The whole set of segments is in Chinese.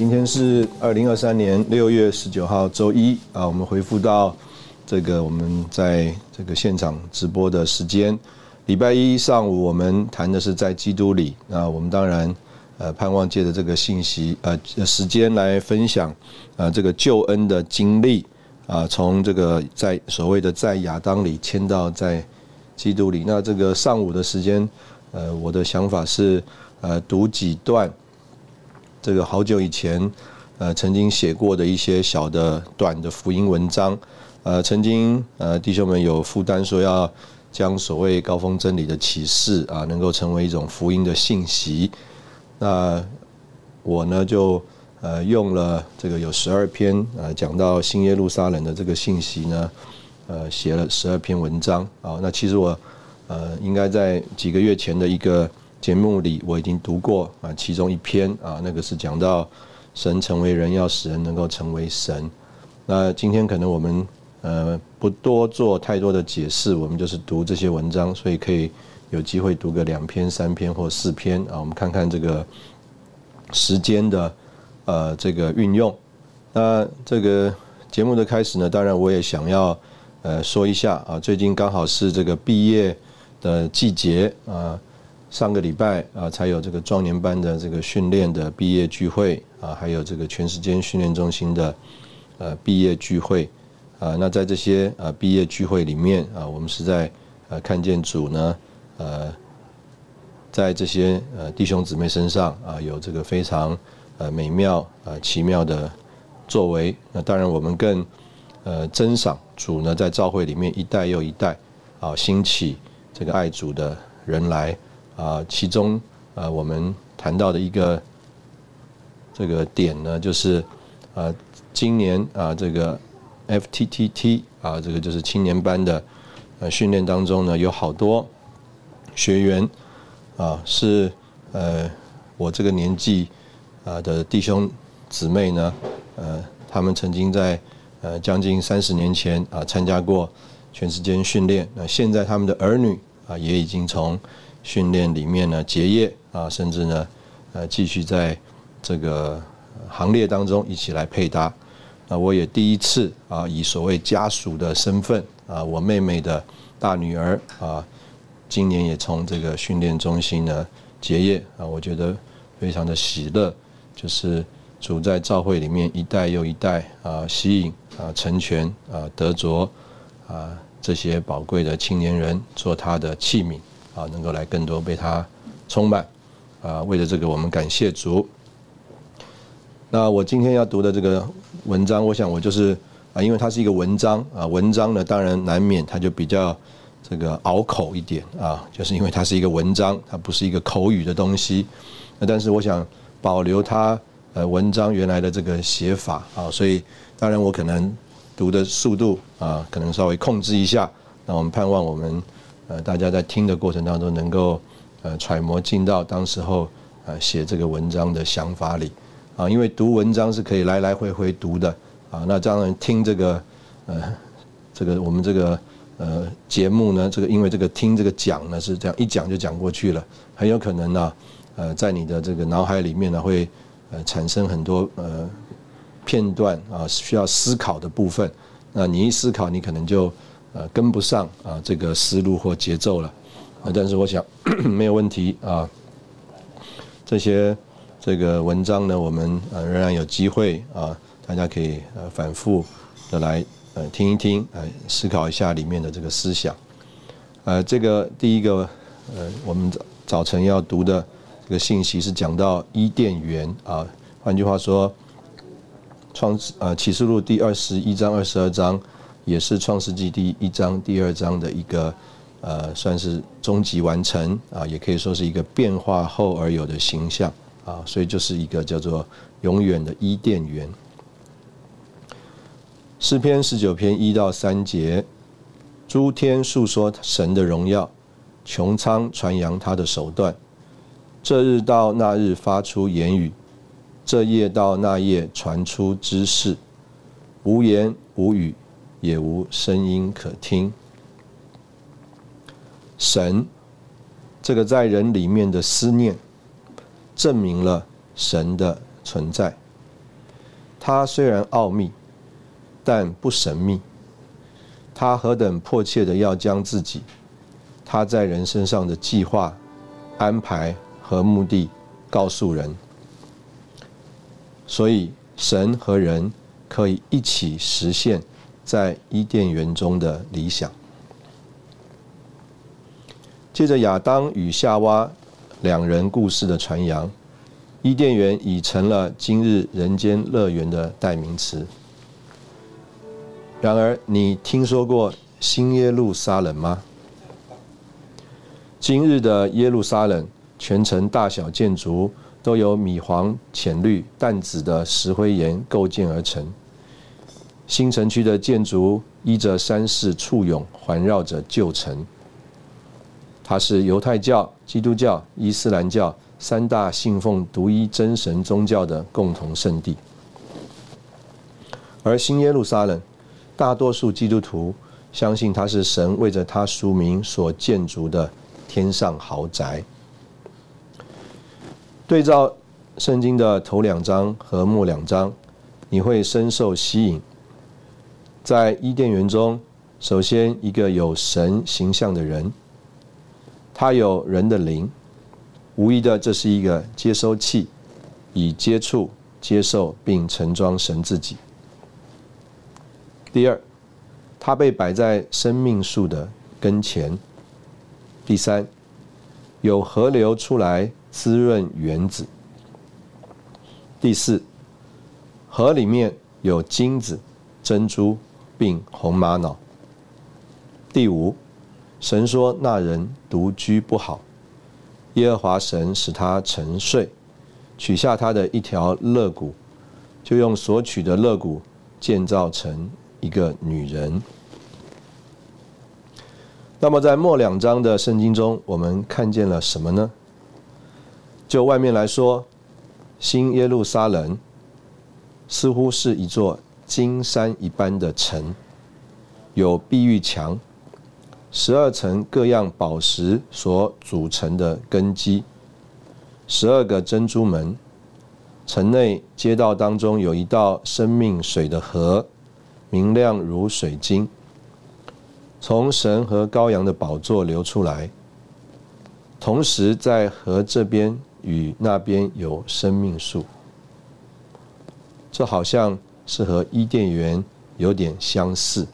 今天是二零二三年六月十九号周一啊，我们回复到这个我们在这个现场直播的时间。礼拜一上午我们谈的是在基督里，那我们当然呃盼望借着这个信息呃时间来分享啊这个救恩的经历啊，从这个在所谓的在亚当里迁到在基督里。那这个上午的时间呃我的想法是呃读几段。这个好久以前，呃，曾经写过的一些小的短的福音文章，呃，曾经呃弟兄们有负担说要将所谓高峰真理的启示啊，能够成为一种福音的信息。那我呢就呃用了这个有十二篇呃讲到新耶路撒冷的这个信息呢，呃写了十二篇文章啊。那其实我呃应该在几个月前的一个。节目里我已经读过啊，其中一篇啊，那个是讲到神成为人要使人能够成为神。那今天可能我们呃不多做太多的解释，我们就是读这些文章，所以可以有机会读个两篇、三篇或四篇啊。我们看看这个时间的呃这个运用。那这个节目的开始呢，当然我也想要呃说一下啊，最近刚好是这个毕业的季节啊。上个礼拜啊，才有这个壮年班的这个训练的毕业聚会啊，还有这个全时间训练中心的呃毕业聚会啊。那在这些呃毕业聚会里面啊，我们是在呃看见主呢呃，在这些呃弟兄姊妹身上啊，有这个非常呃美妙呃奇妙的作为。那当然，我们更呃珍赏主呢，在教会里面一代又一代啊兴起这个爱主的人来。啊，其中呃，我们谈到的一个这个点呢，就是呃，今年啊，这个 FTTT 啊，这个就是青年班的呃训练当中呢，有好多学员啊，是呃我这个年纪啊的弟兄姊妹呢，呃，他们曾经在呃将近三十年前啊参加过全时间训练，那现在他们的儿女啊也已经从训练里面呢，结业啊，甚至呢，呃，继续在这个行列当中一起来配搭。那我也第一次啊，以所谓家属的身份啊，我妹妹的大女儿啊，今年也从这个训练中心呢结业啊，我觉得非常的喜乐，就是主在教会里面一代又一代啊，吸引啊，成全啊，得着啊这些宝贵的青年人做他的器皿。啊，能够来更多被他充满啊！为了这个，我们感谢主。那我今天要读的这个文章，我想我就是啊，因为它是一个文章啊，文章呢，当然难免它就比较这个拗口一点啊，就是因为它是一个文章，它不是一个口语的东西。那但是我想保留它呃文章原来的这个写法啊，所以当然我可能读的速度啊，可能稍微控制一下。那我们盼望我们。呃，大家在听的过程当中，能够呃揣摩进到当时候呃写这个文章的想法里啊，因为读文章是可以来来回回读的啊。那当然听这个呃这个我们这个呃节目呢，这个因为这个听这个讲呢是这样一讲就讲过去了，很有可能呢呃在你的这个脑海里面呢会呃产生很多呃片段啊需要思考的部分，那你一思考，你可能就。呃，跟不上啊，这个思路或节奏了，啊，但是我想 没有问题啊。这些这个文章呢，我们呃仍然有机会啊，大家可以呃反复的来呃听一听，呃思考一下里面的这个思想。呃，这个第一个呃我们早早晨要读的这个信息是讲到伊甸园啊，换句话说，创呃启示录第二十一章、二十二章也是创世纪第一章、第二章的一个呃算是终极完成啊，也可以说是一个变化后而有的形象啊，所以就是一个叫做永远的伊甸园。诗篇十九篇一到三节，诸天述说神的荣耀，穹苍传扬他的手段。这日到那日发出言语，这夜到那夜传出知识。无言无语，也无声音可听。神，这个在人里面的思念，证明了神的存在。他虽然奥秘。但不神秘，他何等迫切的要将自己，他在人身上的计划、安排和目的告诉人，所以神和人可以一起实现，在伊甸园中的理想。借着亚当与夏娃两人故事的传扬，伊甸园已成了今日人间乐园的代名词。然而，你听说过新耶路撒冷吗？今日的耶路撒冷，全城大小建筑都由米黄、浅绿、淡紫的石灰岩构建而成。新城区的建筑依着山势簇拥，环绕着旧城。它是犹太教、基督教、伊斯兰教三大信奉独一真神宗教的共同圣地。而新耶路撒冷。大多数基督徒相信它是神为着他属名所建筑的天上豪宅。对照圣经的头两章和末两章，你会深受吸引。在伊甸园中，首先一个有神形象的人，他有人的灵，无疑的这是一个接收器，以接触、接受并盛装神自己。第二，它被摆在生命树的跟前。第三，有河流出来滋润园子。第四，河里面有金子、珍珠并红玛瑙。第五，神说那人独居不好，耶和华神使他沉睡，取下他的一条肋骨，就用所取的肋骨建造成。一个女人。那么，在末两章的圣经中，我们看见了什么呢？就外面来说，新耶路撒冷似乎是一座金山一般的城，有碧玉墙，十二层各样宝石所组成的根基，十二个珍珠门，城内街道当中有一道生命水的河。明亮如水晶，从神和羔羊的宝座流出来。同时，在河这边与那边有生命树，这好像是和伊甸园有点相似。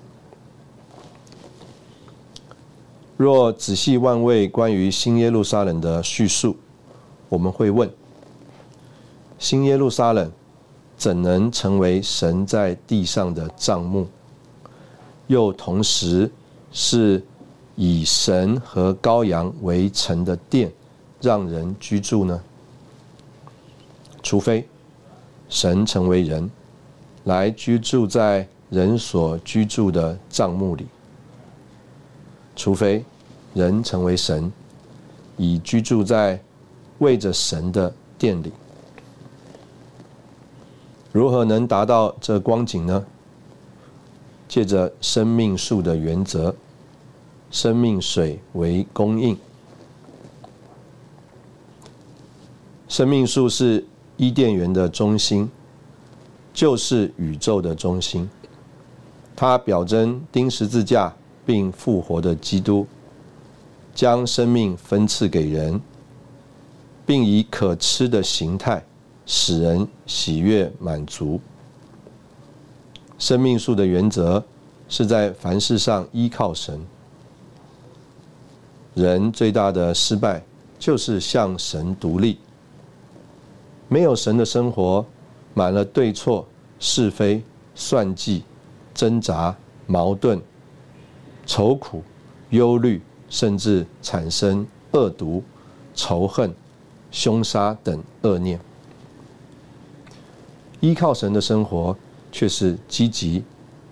若仔细万位关于新耶路撒冷的叙述，我们会问：新耶路撒冷？怎能成为神在地上的帐幕，又同时是以神和羔羊为城的殿，让人居住呢？除非神成为人，来居住在人所居住的帐幕里；除非人成为神，以居住在为着神的殿里。如何能达到这光景呢？借着生命树的原则，生命水为供应。生命树是伊甸园的中心，就是宇宙的中心。它表征钉十字架并复活的基督，将生命分赐给人，并以可吃的形态。使人喜悦满足。生命树的原则是在凡事上依靠神。人最大的失败就是向神独立。没有神的生活，满了对错、是非、算计、挣扎、矛盾、愁苦、忧虑，甚至产生恶毒、仇恨、凶杀等恶念。依靠神的生活，却是积极、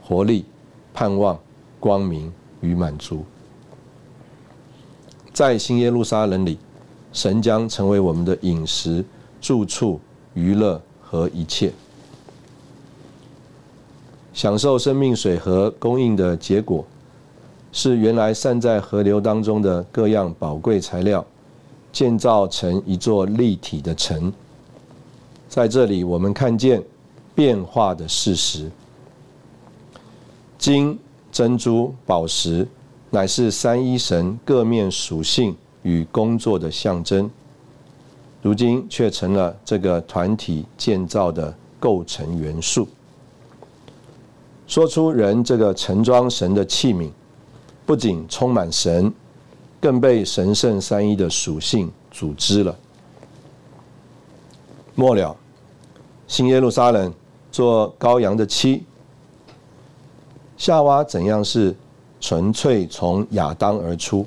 活力、盼望、光明与满足。在新耶路撒冷里，神将成为我们的饮食。住处、娱乐和一切，享受生命水和供应的结果，是原来散在河流当中的各样宝贵材料，建造成一座立体的城。在这里，我们看见变化的事实。金、珍珠、宝石，乃是三一神各面属性与工作的象征。如今却成了这个团体建造的构成元素。说出人这个盛装神的器皿，不仅充满神，更被神圣三一的属性组织了。末了，新耶路撒冷做羔羊的妻，夏娃怎样是纯粹从亚当而出？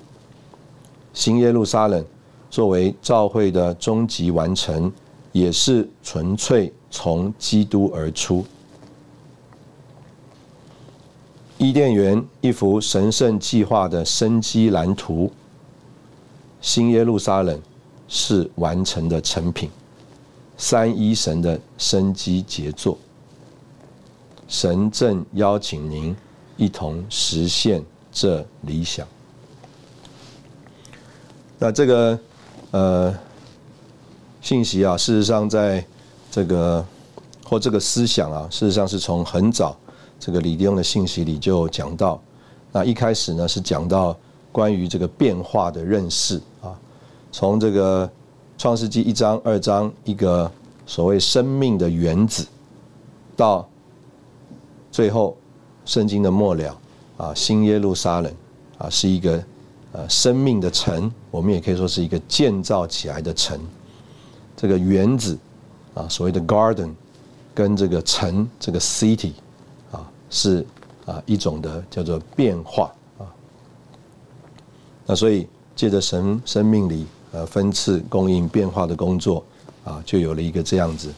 新耶路撒冷。作为教会的终极完成，也是纯粹从基督而出。伊甸园一幅神圣计划的生机蓝图，新耶路撒冷是完成的成品，三一神的生机杰作。神正邀请您一同实现这理想。那这个。呃，信息啊，事实上，在这个或这个思想啊，事实上是从很早这个李弟兄的信息里就讲到。那一开始呢，是讲到关于这个变化的认识啊，从这个创世纪一章、二章一个所谓生命的原子，到最后圣经的末了啊，新耶路撒冷啊，是一个。呃，生命的城，我们也可以说是一个建造起来的城。这个园子啊，所谓的 garden，跟这个城，这个 city，啊，是啊一种的叫做变化啊。那所以借着神生命里呃分次供应变化的工作啊，就有了一个这样子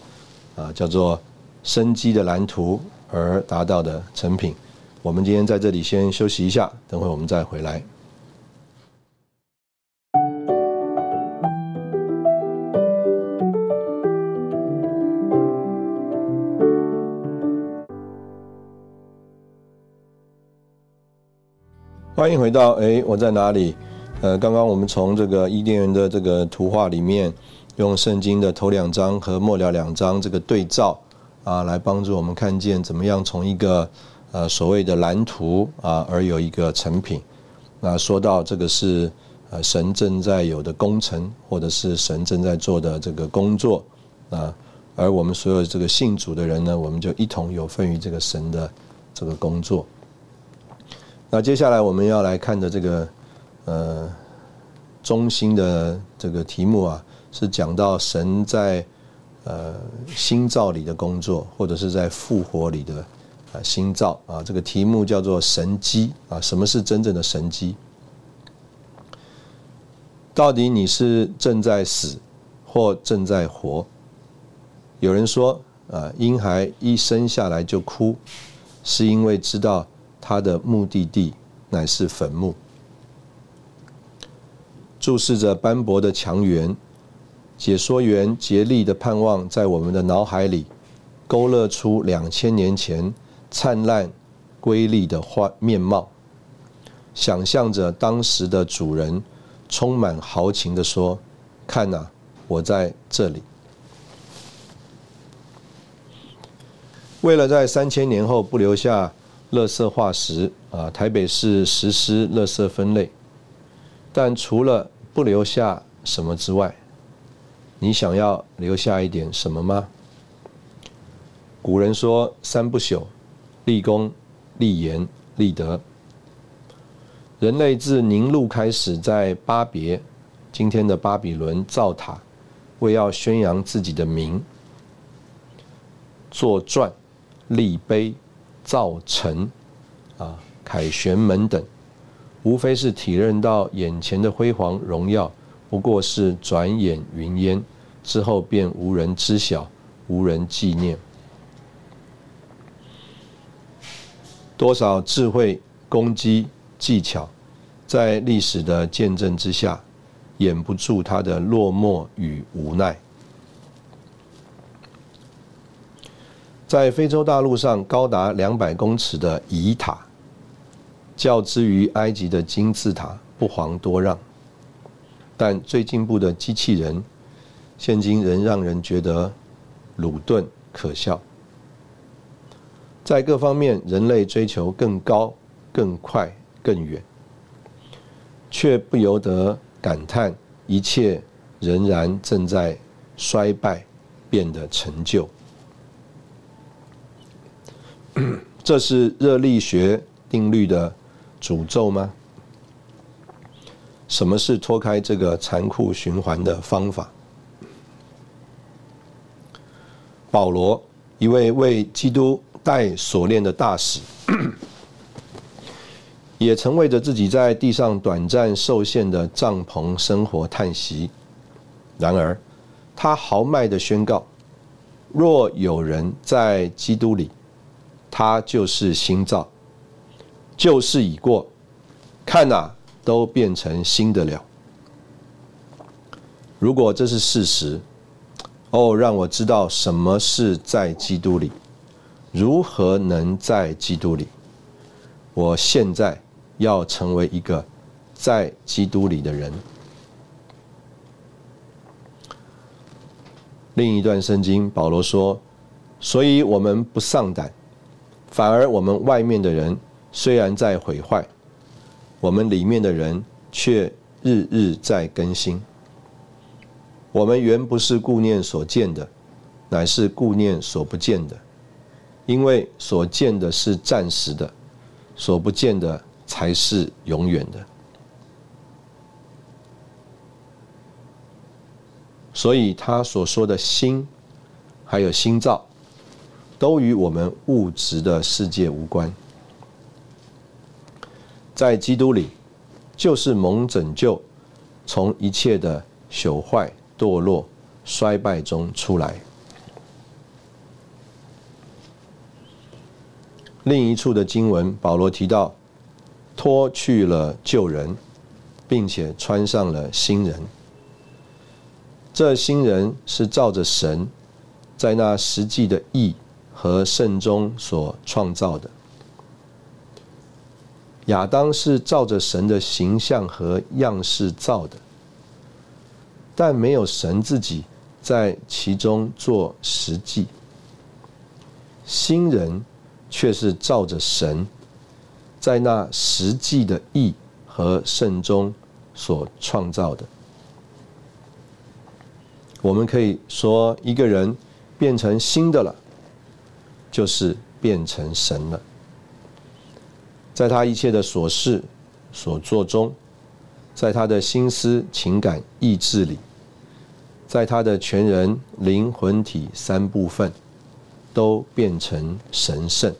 啊叫做生机的蓝图而达到的成品。我们今天在这里先休息一下，等会我们再回来。欢迎回到哎，我在哪里？呃，刚刚我们从这个伊甸园的这个图画里面，用圣经的头两章和末了两章这个对照啊，来帮助我们看见怎么样从一个呃所谓的蓝图啊，而有一个成品。那说到这个是呃神正在有的工程，或者是神正在做的这个工作啊，而我们所有这个信主的人呢，我们就一同有份于这个神的这个工作。那接下来我们要来看的这个呃中心的这个题目啊，是讲到神在呃新造里的工作，或者是在复活里的啊新造啊。这个题目叫做神机啊。什么是真正的神机？到底你是正在死或正在活？有人说啊，婴孩一生下来就哭，是因为知道。他的目的地乃是坟墓。注视着斑驳的墙垣，解说员竭力的盼望在我们的脑海里勾勒出两千年前灿烂瑰丽的画面貌，想象着当时的主人充满豪情的说：“看呐，我在这里。”为了在三千年后不留下。垃圾化石啊，台北市实施垃圾分类，但除了不留下什么之外，你想要留下一点什么吗？古人说三不朽：立功、立言、立德。人类自宁路开始，在巴别（今天的巴比伦）造塔，为要宣扬自己的名，作传、立碑、造城、啊凯旋门等，无非是体认到眼前的辉煌荣耀，不过是转眼云烟，之后便无人知晓，无人纪念。多少智慧、攻击。技巧，在历史的见证之下，掩不住他的落寞与无奈。在非洲大陆上，高达两百公尺的遗塔，较之于埃及的金字塔不遑多让。但最进步的机器人，现今仍让人觉得鲁钝可笑。在各方面，人类追求更高、更快。更远，却不由得感叹一切仍然正在衰败，变得陈旧。这是热力学定律的诅咒吗？什么是脱开这个残酷循环的方法？保罗，一位为基督戴锁链的大使。也曾为着自己在地上短暂受限的帐篷生活叹息。然而，他豪迈的宣告：若有人在基督里，他就是新造，旧事已过，看哪，都变成新的了。如果这是事实，哦，让我知道什么是在基督里，如何能在基督里？我现在。要成为一个在基督里的人。另一段圣经，保罗说：“所以我们不丧胆，反而我们外面的人虽然在毁坏，我们里面的人却日日在更新。我们原不是顾念所见的，乃是顾念所不见的，因为所见的是暂时的，所不见的。”才是永远的。所以他所说的心，还有心造，都与我们物质的世界无关。在基督里，就是蒙拯救，从一切的朽坏、堕落、衰败中出来。另一处的经文，保罗提到。脱去了旧人，并且穿上了新人。这新人是照着神在那实际的义和圣中所创造的。亚当是照着神的形象和样式造的，但没有神自己在其中做实际。新人却是照着神。在那实际的意和圣中所创造的，我们可以说一个人变成新的了，就是变成神了。在他一切的所事所做中，在他的心思情感意志里，在他的全人灵魂体三部分，都变成神圣。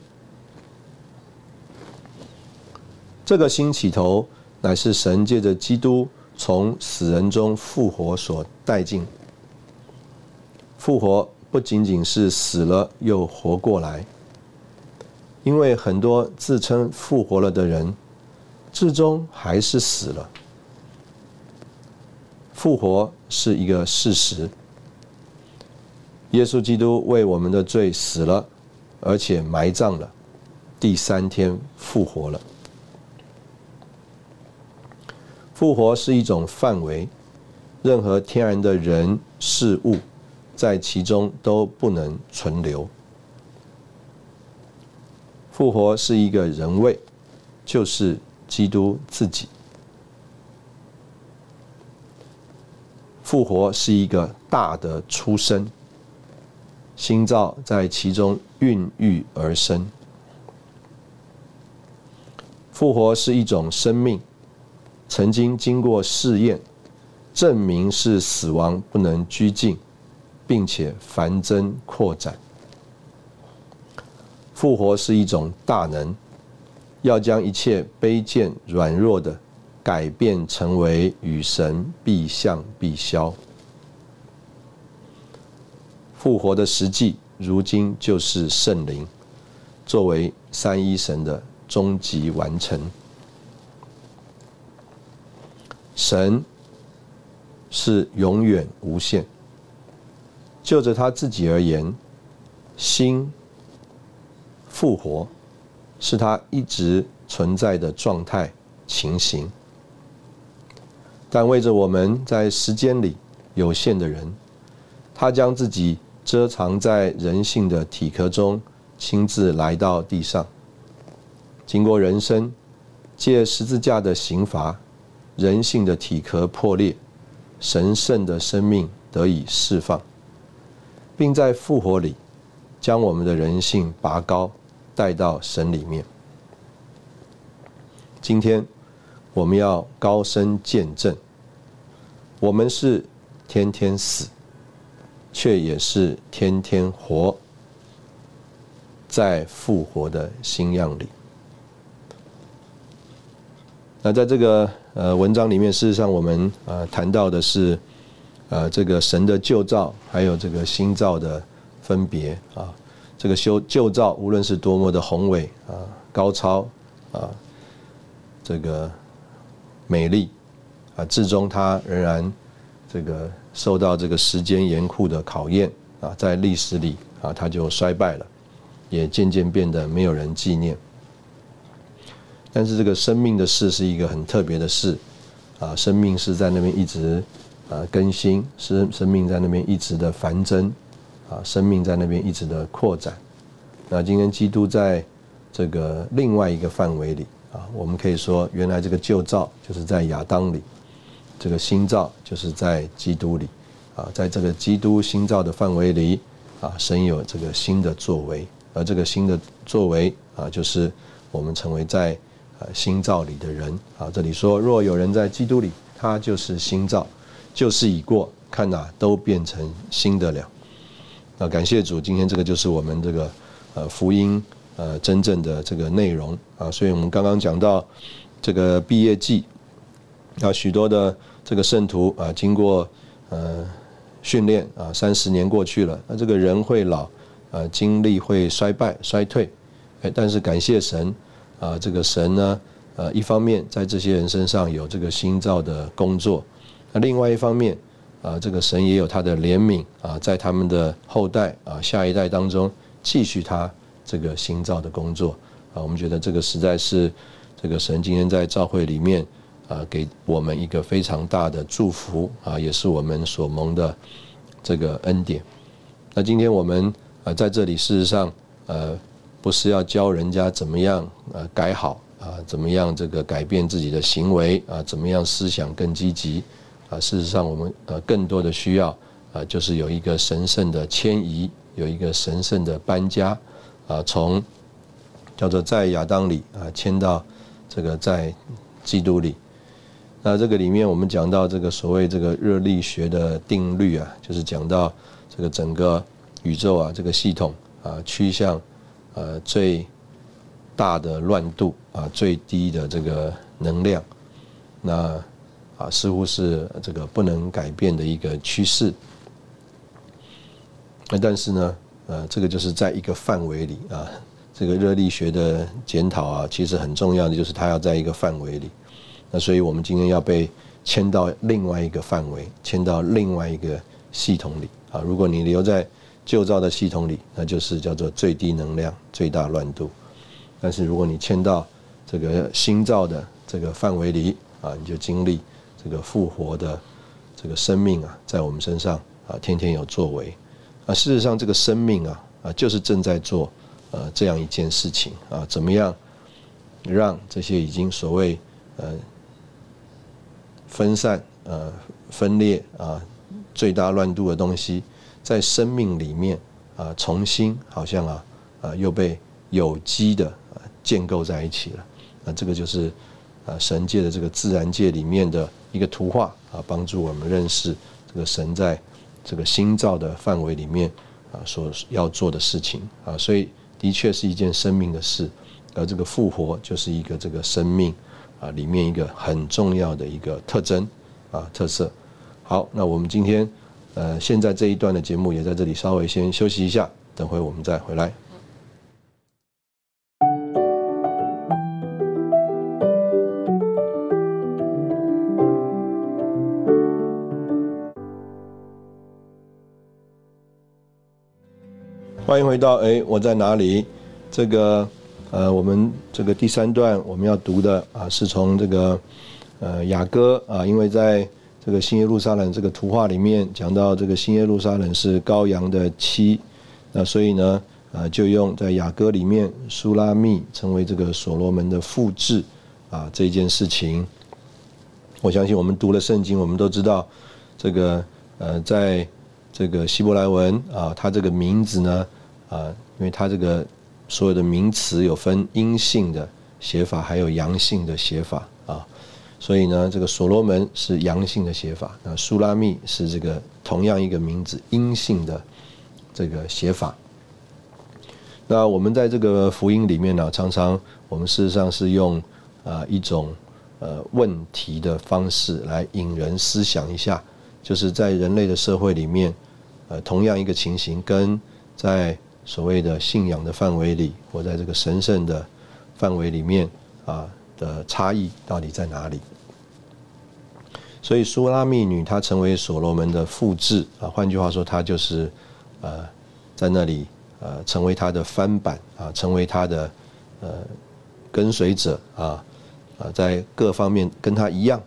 这个新起头，乃是神借着基督从死人中复活所带进。复活不仅仅是死了又活过来，因为很多自称复活了的人，至终还是死了。复活是一个事实。耶稣基督为我们的罪死了，而且埋葬了，第三天复活了。复活是一种范围，任何天然的人事物在其中都不能存留。复活是一个人位，就是基督自己。复活是一个大的出生，心造在其中孕育而生。复活是一种生命，曾经经过试验，证明是死亡不能拘禁，并且繁增扩展。复活是一种大能，要将一切卑贱软弱的改变成为与神必相必消。复活的实际，如今就是圣灵，作为三一神的终极完成。神是永远无限，就着他自己而言，心。复活是他一直存在的状态情形，但为着我们在时间里有限的人，他将自己遮藏在人性的体壳中，亲自来到地上，经过人生，借十字架的刑罚，人性的体壳破裂，神圣的生命得以释放，并在复活里将我们的人性拔高。带到神里面。今天我们要高声见证，我们是天天死，却也是天天活，在复活的新样里。那在这个呃文章里面，事实上我们呃谈到的是呃这个神的旧造，还有这个新造的分别啊。这个修旧造，无论是多么的宏伟啊、高超啊、这个美丽啊，至终它仍然这个受到这个时间严酷的考验啊，在历史里啊，它就衰败了，也渐渐变得没有人纪念。但是这个生命的事是一个很特别的事啊，生命是在那边一直啊更新，生生命在那边一直的繁增。啊，生命在那边一直的扩展。那今天基督在这个另外一个范围里啊，我们可以说，原来这个旧造就是在亚当里，这个新造就是在基督里。啊，在这个基督新造的范围里，啊，神有这个新的作为，而这个新的作为啊，就是我们成为在呃新造里的人。啊，这里说，若有人在基督里，他就是新造，旧事已过，看哪，都变成新的了。那感谢主，今天这个就是我们这个呃福音呃真正的这个内容啊，所以我们刚刚讲到这个毕业季，啊许多的这个圣徒啊经过呃训练啊三十年过去了，那这个人会老，呃精力会衰败衰退，哎但是感谢神啊这个神呢呃一方面在这些人身上有这个新造的工作，那另外一方面。啊，这个神也有他的怜悯啊，在他们的后代啊下一代当中继续他这个新造的工作啊，我们觉得这个实在是这个神今天在教会里面啊给我们一个非常大的祝福啊，也是我们所蒙的这个恩典。那今天我们啊在这里事实上呃不是要教人家怎么样呃改好啊，怎么样这个改变自己的行为啊，怎么样思想更积极。啊，事实上，我们呃更多的需要啊，就是有一个神圣的迁移，有一个神圣的搬家，啊，从叫做在亚当里啊迁到这个在基督里。那这个里面我们讲到这个所谓这个热力学的定律啊，就是讲到这个整个宇宙啊这个系统啊趋向呃最大的乱度啊最低的这个能量，那。啊，似乎是这个不能改变的一个趋势。那但是呢，呃，这个就是在一个范围里啊，这个热力学的检讨啊，其实很重要的就是它要在一个范围里。那所以我们今天要被迁到另外一个范围，迁到另外一个系统里啊。如果你留在旧造的系统里，那就是叫做最低能量、最大乱度。但是如果你迁到这个新造的这个范围里啊，你就经历。这个复活的这个生命啊，在我们身上啊，天天有作为啊。事实上，这个生命啊啊，就是正在做呃这样一件事情啊。怎么样让这些已经所谓呃分散呃分裂啊最大乱度的东西，在生命里面啊重新好像啊啊又被有机的建构在一起了那这个就是啊神界的这个自然界里面的一个图画啊，帮助我们认识这个神在这个新造的范围里面啊所要做的事情啊，所以的确是一件生命的事，而这个复活就是一个这个生命啊里面一个很重要的一个特征啊特色。好，那我们今天呃现在这一段的节目也在这里稍微先休息一下，等会我们再回来。欢迎回到哎，我在哪里？这个呃，我们这个第三段我们要读的啊，是从这个呃雅歌啊，因为在这个新耶路撒冷这个图画里面讲到这个新耶路撒冷是羔羊的妻，那所以呢，呃，就用在雅歌里面苏拉密成为这个所罗门的复制啊这件事情，我相信我们读了圣经，我们都知道这个呃在。这个希伯来文啊，它这个名字呢啊，因为它这个所有的名词有分阴性的写法，还有阳性的写法啊，所以呢，这个所罗门是阳性的写法，那苏拉密是这个同样一个名字阴性的这个写法。那我们在这个福音里面呢，常常我们事实上是用啊一种呃问题的方式来引人思想一下，就是在人类的社会里面。呃，同样一个情形，跟在所谓的信仰的范围里，或在这个神圣的范围里面啊的差异到底在哪里？所以苏拉密女她成为所罗门的复制啊，换句话说，她就是呃在那里呃成为他的翻版啊，成为他的呃跟随者啊啊，在各方面跟他一样。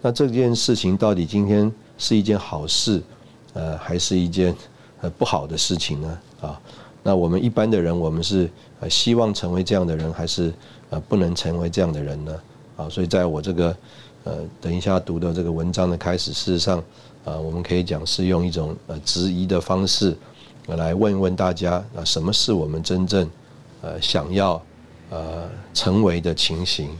那这件事情到底今天是一件好事？呃，还是一件呃不好的事情呢。那我们一般的人，我们是呃希望成为这样的人，还是呃不能成为这样的人呢？啊，所以在我这个呃等一下读的这个文章的开始，事实上啊，我们可以讲是用一种呃质疑的方式来问问大家啊，什么是我们真正呃想要呃成为的情形？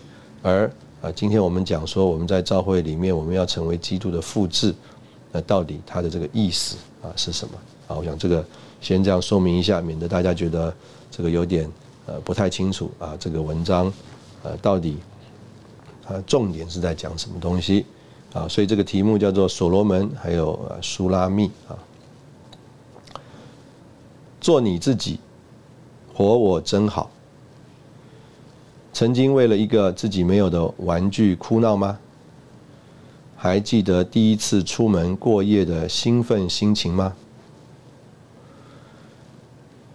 而啊，今天我们讲说我们在教会里面，我们要成为基督的复制。那到底它的这个意思啊是什么啊？我想这个先这样说明一下，免得大家觉得这个有点呃不太清楚啊。这个文章呃到底呃重点是在讲什么东西啊？所以这个题目叫做所罗门还有苏拉密啊，做你自己，活我真好。曾经为了一个自己没有的玩具哭闹吗？还记得第一次出门过夜的兴奋心情吗？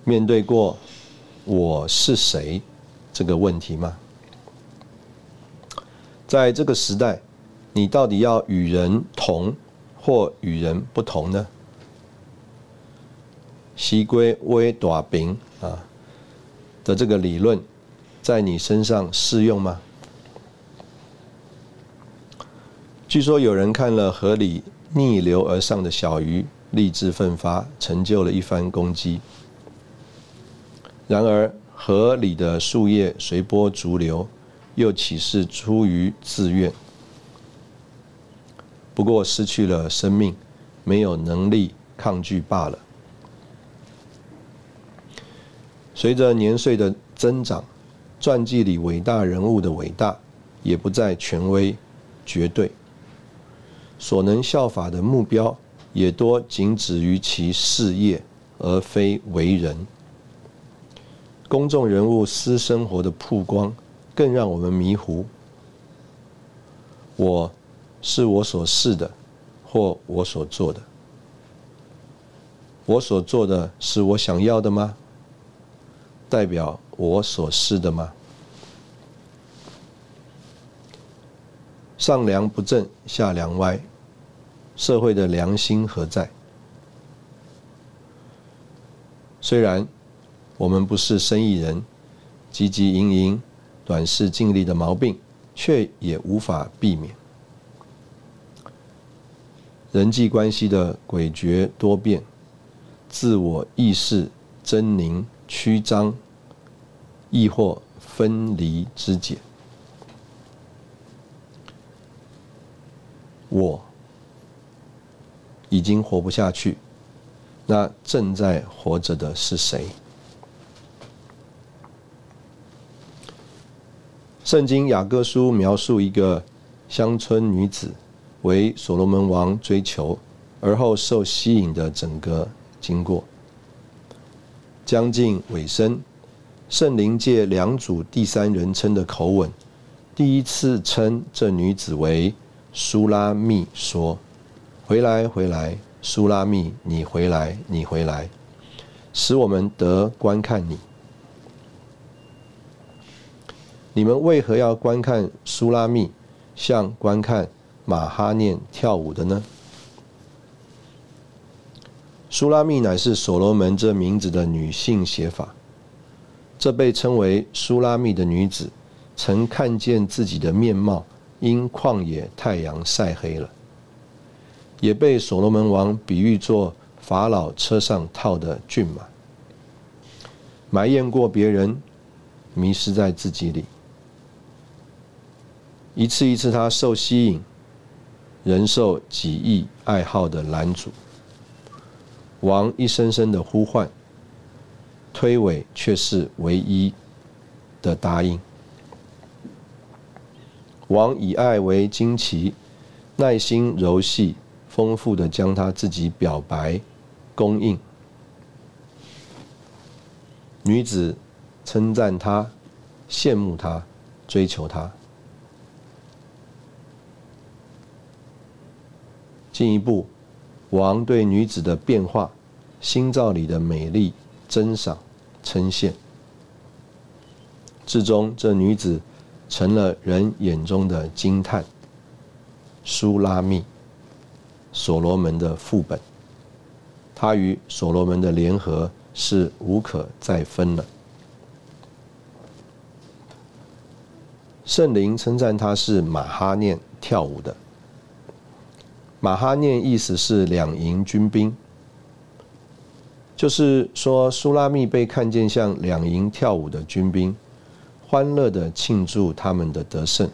面对过“我是谁”这个问题吗？在这个时代，你到底要与人同或与人不同呢？西归微短饼啊的这个理论，在你身上适用吗？据说有人看了河里逆流而上的小鱼，立志奋发，成就了一番功绩。然而河里的树叶随波逐流，又岂是出于自愿？不过失去了生命，没有能力抗拒罢了。随着年岁的增长，传记里伟大人物的伟大，也不再权威、绝对。所能效法的目标，也多仅止于其事业，而非为人。公众人物私生活的曝光，更让我们迷糊。我是我所是的，或我所做的。我所做的是我想要的吗？代表我所是的吗？上梁不正下梁歪，社会的良心何在？虽然我们不是生意人，汲汲营营、短视尽力的毛病，却也无法避免。人际关系的诡谲多变，自我意识狰狞曲张，亦或分离肢解。我已经活不下去，那正在活着的是谁？圣经雅各书描述一个乡村女子为所罗门王追求，而后受吸引的整个经过。将近尾声，圣灵借两组第三人称的口吻，第一次称这女子为苏拉密，说：“回来，回来，苏拉密，你回来，你回来，使我们得观看你。你们为何要观看苏拉密，像观看马哈念跳舞的呢？”苏拉密乃是所罗门这名字的女性写法。这被称为苏拉密的女子，曾看见自己的面貌因旷野太阳晒黑了，也被所罗门王比喻作法老车上套的骏马，埋怨过别人，迷失在自己里。一次一次，他受吸引，人受己意爱好的拦阻。王一声声的呼唤，推诿却是唯一的答应。王以爱为旌旗，耐心柔细、丰富的将他自己表白、供应。女子称赞他，羡慕他，追求他。进一步。王对女子的变化、心照里的美丽珍赏、称羡，至终这女子成了人眼中的惊叹。苏拉密，所罗门的副本，他与所罗门的联合是无可再分了。圣灵称赞他是马哈念跳舞的。马哈念意思是两营军兵，就是说苏拉密被看见像两营跳舞的军兵，欢乐的庆祝他们的得胜。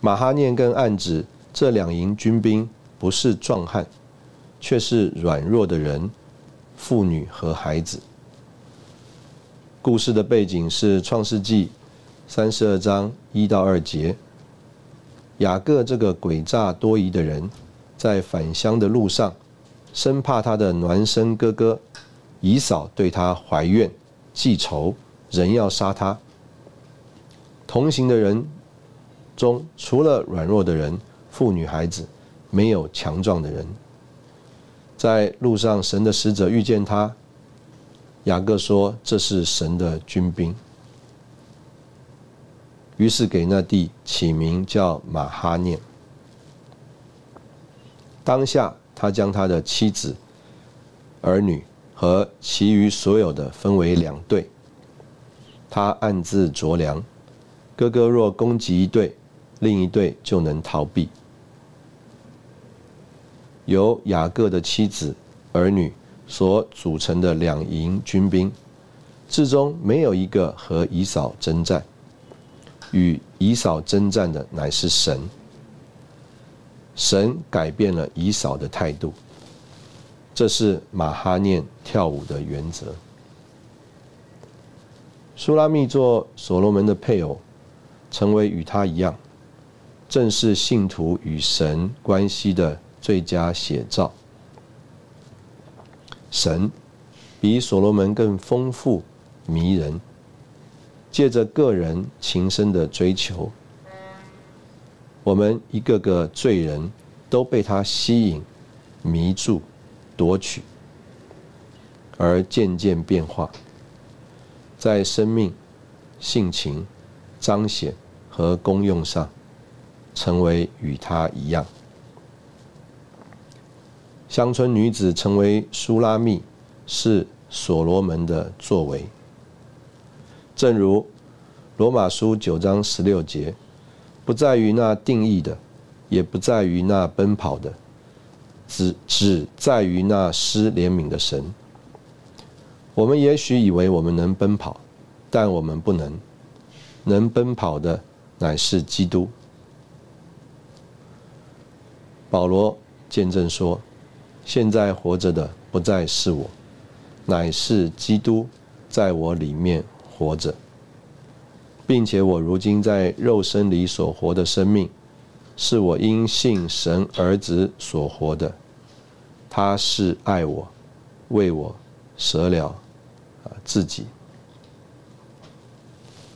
马哈念更暗指这两营军兵不是壮汉，却是软弱的人，妇女和孩子。故事的背景是创世纪三十二章一到二节。雅各这个诡诈多疑的人，在返乡的路上，生怕他的孪生哥哥以扫对他怀怨记仇，人要杀他。同行的人中，除了软弱的人、妇女、孩子，没有强壮的人。在路上，神的使者遇见他，雅各说：“这是神的军兵。”于是给那地起名叫马哈念。当下，他将他的妻子、儿女和其余所有的分为两队。他暗自酌量：哥哥若攻击一队，另一队就能逃避。由雅各的妻子、儿女所组成的两营军兵，至终没有一个和以扫征战。与以扫征战的乃是神，神改变了以扫的态度，这是马哈念跳舞的原则。苏拉密做所罗门的配偶，成为与他一样，正是信徒与神关系的最佳写照。神比所罗门更丰富、迷人。借着个人情深的追求，我们一个个罪人都被他吸引、迷住、夺取，而渐渐变化，在生命、性情、彰显和功用上，成为与他一样。乡村女子成为苏拉密，是所罗门的作为。正如罗马书九章十六节，不在于那定义的，也不在于那奔跑的，只只在于那施怜悯的神。我们也许以为我们能奔跑，但我们不能。能奔跑的乃是基督。保罗见证说：“现在活着的不再是我，乃是基督在我里面活着，并且我如今在肉身里所活的生命，是我因信神儿子所活的。他是爱我，为我舍了啊自己。”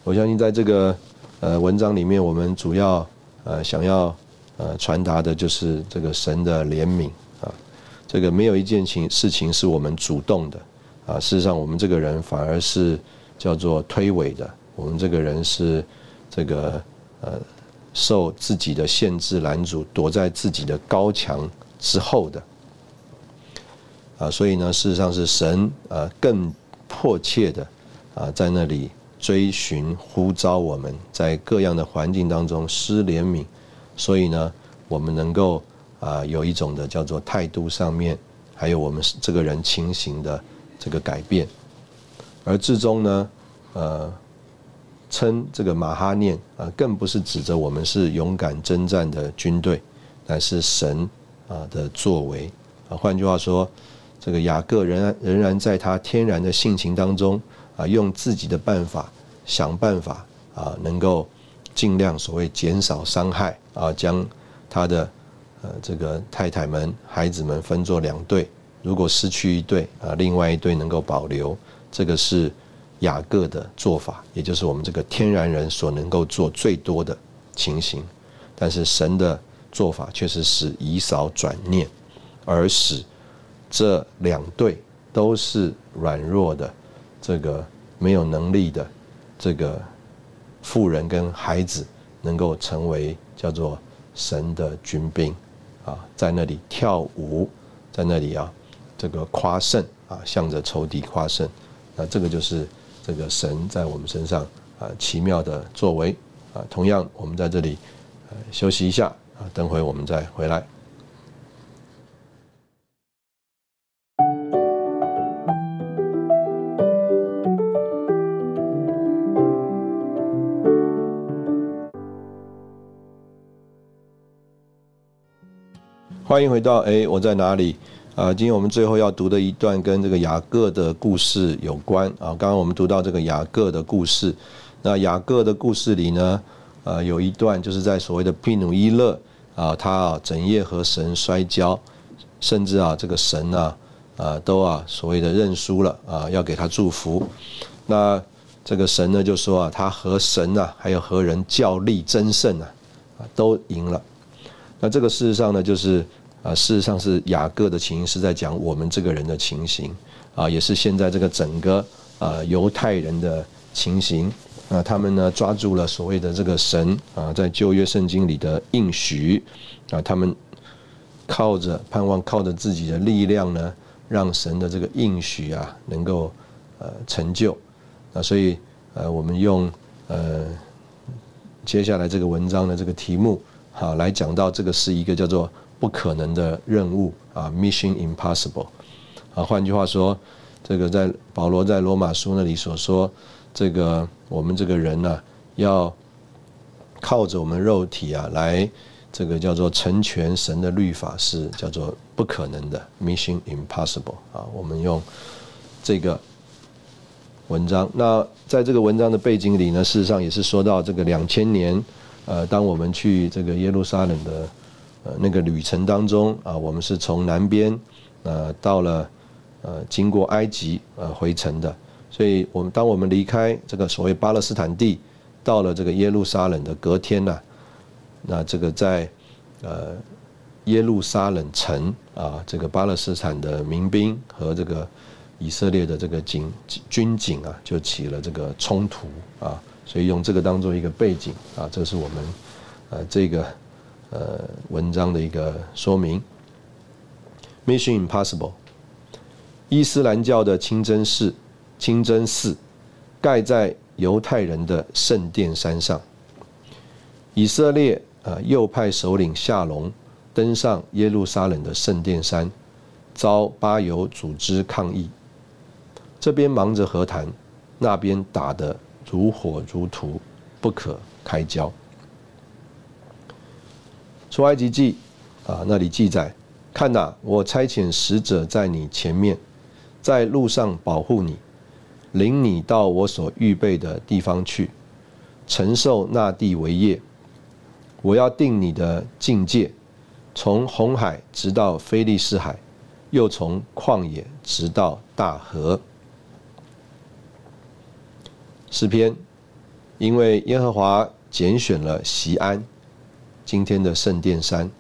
我相信在这个呃文章里面，我们主要呃想要。呃，传达的就是这个神的怜悯啊，这个没有一件情事情是我们主动的啊，事实上我们这个人反而是叫做推诿的，我们这个人是这个呃受自己的限制拦阻，躲在自己的高墙之后的。啊，所以呢，事实上是神呃更迫切的啊在那里追寻呼召我们在各样的环境当中施怜悯。所以呢，我们能够啊有一种的叫做态度上面，还有我们这个人情形的这个改变，而至终呢，呃，称这个马哈念啊，更不是指着我们是勇敢征战的军队，乃是神啊的作为啊。换句话说，这个雅各仍然仍然在他天然的性情当中啊，用自己的办法想办法啊，能够。尽量所谓减少伤害啊，将他的呃这个太太们、孩子们分作两队，如果失去一队啊，另外一队能够保留，这个是雅各的做法，也就是我们这个天然人所能够做最多的情形。但是神的做法却是使以扫转念，而使这两队都是软弱的，这个没有能力的这个。富人跟孩子能够成为叫做神的军兵啊，在那里跳舞，在那里啊，这个夸胜啊，向着仇敌夸胜，那这个就是这个神在我们身上啊奇妙的作为啊。同样，我们在这里休息一下啊，等会我们再回来。欢迎回到哎，我在哪里？啊，今天我们最后要读的一段跟这个雅各的故事有关啊。刚刚我们读到这个雅各的故事，那雅各的故事里呢，呃，有一段就是在所谓的毗努伊勒啊，他啊整夜和神摔跤，甚至啊这个神啊啊都啊所谓的认输了啊，要给他祝福。那这个神呢就说啊，他和神啊还有和人较力争胜啊，啊都赢了。那这个事实上呢，就是。啊，事实上是雅各的情形是在讲我们这个人的情形，啊，也是现在这个整个啊犹太人的情形，啊，他们呢抓住了所谓的这个神啊，在旧约圣经里的应许，啊，他们靠着盼望，靠着自己的力量呢，让神的这个应许啊能够呃成就，啊，所以呃我们用呃接下来这个文章的这个题目，好来讲到这个是一个叫做。不可能的任务啊，Mission Impossible 啊，换句话说，这个在保罗在罗马书那里所说，这个我们这个人呢，要靠着我们肉体啊，来这个叫做成全神的律法，是叫做不可能的 Mission Impossible 啊。我们用这个文章，那在这个文章的背景里呢，事实上也是说到这个两千年，呃，当我们去这个耶路撒冷的。呃，那个旅程当中啊，我们是从南边呃到了呃经过埃及呃回程的，所以我们当我们离开这个所谓巴勒斯坦地，到了这个耶路撒冷的隔天呢，那这个在呃耶路撒冷城啊，这个巴勒斯坦的民兵和这个以色列的这个警军警啊，就起了这个冲突啊，所以用这个当做一个背景啊，这是我们呃这个。呃，文章的一个说明。Mission Impossible，伊斯兰教的清真寺，清真寺盖在犹太人的圣殿山上。以色列啊，右派首领夏隆登上耶路撒冷的圣殿山，遭巴犹组织抗议。这边忙着和谈，那边打得如火如荼，不可开交。出埃及记啊，那里记载：看呐，我差遣使者在你前面，在路上保护你，领你到我所预备的地方去，承受那地为业。我要定你的境界，从红海直到菲利士海，又从旷野直到大河。诗篇，因为耶和华拣选了西安，今天的圣殿山，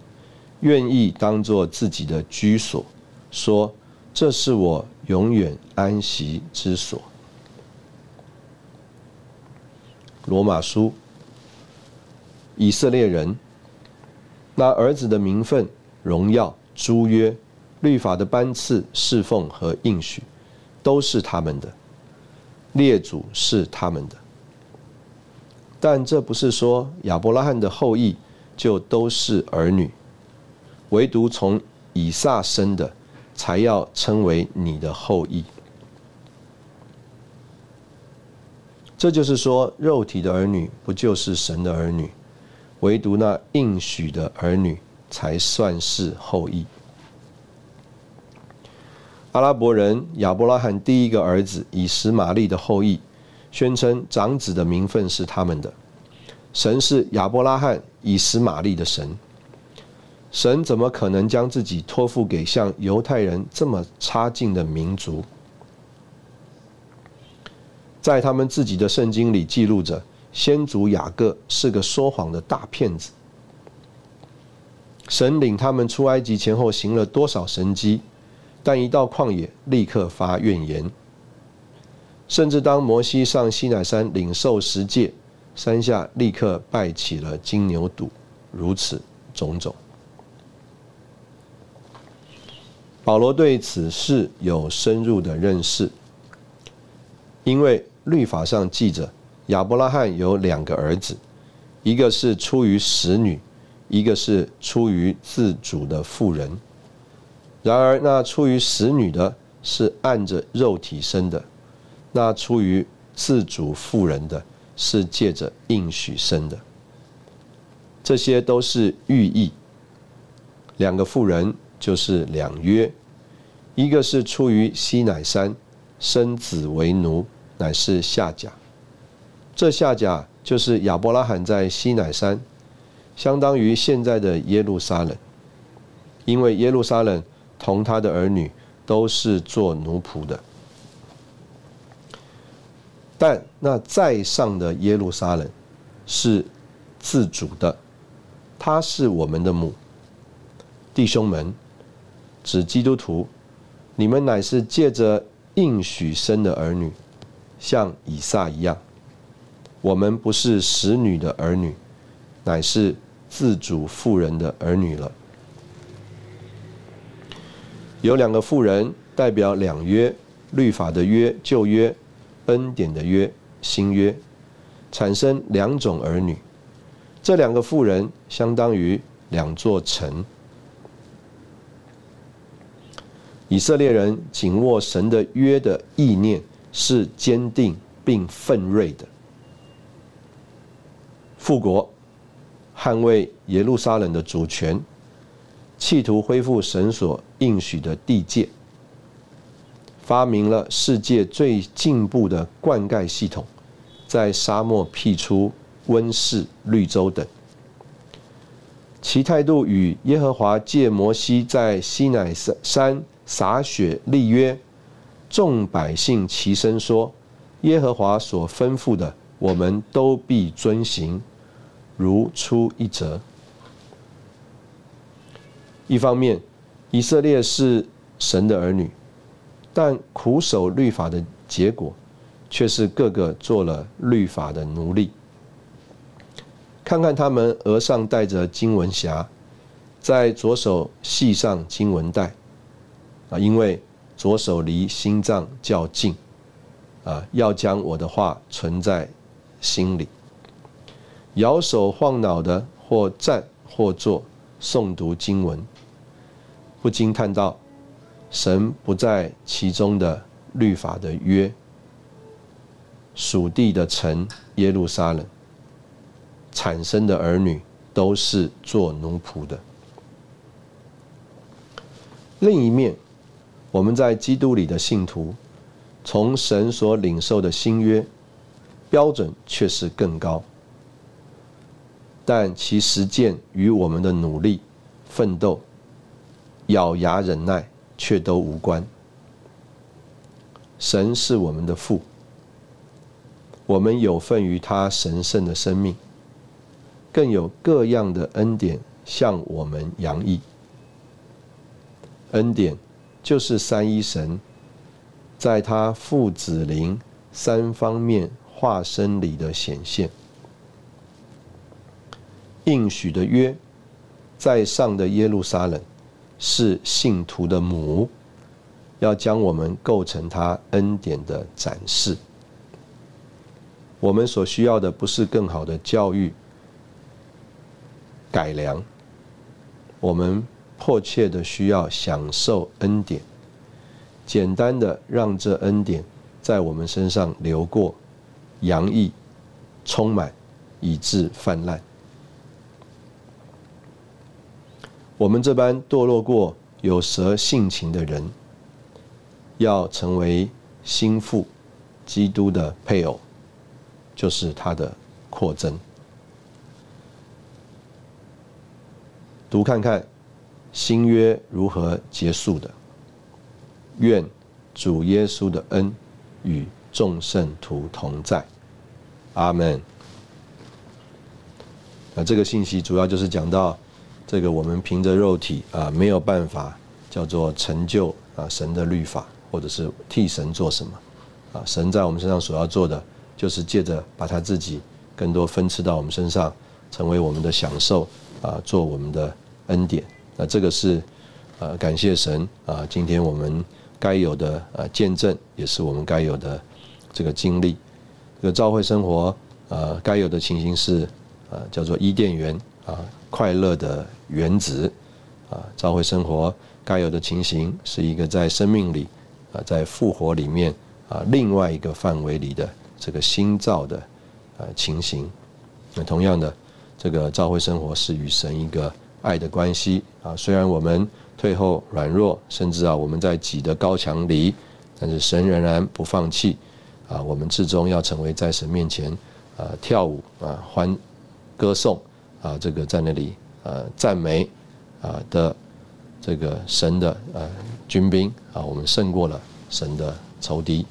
愿意当做自己的居所，说这是我永远安息之所。罗马书，以色列人，那儿子的名分、荣耀、诸约、律法的班次、侍奉和应许，都是他们的。列祖是他们的，但这不是说亚伯拉罕的后裔就都是儿女，唯独从以撒生的才要称为你的后裔。这就是说，肉体的儿女不就是神的儿女，唯独那应许的儿女才算是后裔。阿拉伯人亚伯拉罕第一个儿子以实玛利的后裔，宣称长子的名分是他们的。神是亚伯拉罕以实玛利的神。神怎么可能将自己托付给像犹太人这么差劲的民族？在他们自己的圣经里记录着，先祖雅各是个说谎的大骗子。神领他们出埃及前后行了多少神迹？但一到旷野，立刻发怨言。甚至当摩西上西乃山领受十诫，山下立刻拜起了金牛犊。如此种种，保罗对此事有深入的认识，因为律法上记着亚伯拉罕有两个儿子，一个是出于使女，一个是出于自主的妇人。然而，那出于使女的，是按着肉体生的；那出于自主妇人的，是借着应许生的。这些都是寓意。两个妇人就是两约，一个是出于西乃山，生子为奴，乃是夏甲。这夏甲就是亚伯拉罕在西乃山，相当于现在的耶路撒冷，因为耶路撒冷。同他的儿女都是做奴仆的，但那在上的耶路撒冷是自主的，他是我们的母。弟兄们，指基督徒，你们乃是借着应许生的儿女，像以撒一样。我们不是使女的儿女，乃是自主妇人的儿女了。有两个妇人代表两约：律法的约、旧约；恩典的约、新约，产生两种儿女。这两个妇人相当于两座城。以色列人紧握神的约的意念是坚定并奋锐的。复国，捍卫耶路撒冷的主权。企图恢复神所应许的地界，发明了世界最进步的灌溉系统，在沙漠辟出温室绿洲等。其态度与耶和华借摩西在西乃山洒雪立约，众百姓齐声说：“耶和华所吩咐的，我们都必遵行。”如出一辙。一方面，以色列是神的儿女，但苦守律法的结果，却是个个做了律法的奴隶。看看他们额上戴着经文匣，在左手系上经文带，啊，因为左手离心脏较近，啊，要将我的话存在心里。摇手晃脑的，或站或坐，诵读经文。不禁叹道：“神不在其中的律法的约，属地的城耶路撒冷产生的儿女都是做奴仆的。另一面，我们在基督里的信徒，从神所领受的新约标准却是更高，但其实践与我们的努力、奋斗、咬牙忍耐却都无关。神是我们的父，我们有份于他神圣的生命，更有各样的恩典向我们洋溢。恩典就是三一神在他父子灵三方面化身里的显现。应许的约，在上的耶路撒冷是信徒的母。要将我们构成他恩典的展示。我们所需要的不是更好的教育、改良，我们迫切的需要享受恩典，简单的让这恩典在我们身上流过、洋溢、充满，以致泛滥。我们这般堕落过、有蛇性情的人。要成为心腹基督的配偶，就是他的扩增。读看看新约如何结束的。愿主耶稣的恩与众圣徒同在。阿门。那这个信息主要就是讲到这个我们凭着肉体啊没有办法叫做成就啊神的律法。或者是替神做什么啊？神在我们身上所要做的，就是借着把他自己更多分赐到我们身上，成为我们的享受啊，做我们的恩典。那这个是呃感谢神啊，今天我们该有的呃见证，也是我们该有的这个经历。这个召会生活呃该有的情形是呃叫做伊甸园啊，快乐的原子啊，召会生活该有的情形是一个在生命里。啊，在复活里面啊，另外一个范围里的这个新造的呃情形，那同样的，这个教会生活是与神一个爱的关系啊。虽然我们退后软弱，甚至啊我们在挤的高墙里，但是神仍然不放弃啊。我们至终要成为在神面前啊跳舞啊欢歌颂啊这个在那里呃赞美啊的。这个神的呃军兵啊，我们胜过了神的仇敌。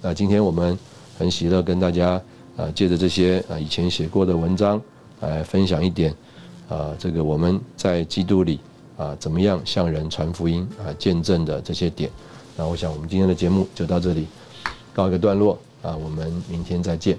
那今天我们很喜乐跟大家啊，借着这些啊以前写过的文章来分享一点啊，这个我们在基督里啊怎么样向人传福音啊见证的这些点。那我想我们今天的节目就到这里告一个段落啊，我们明天再见。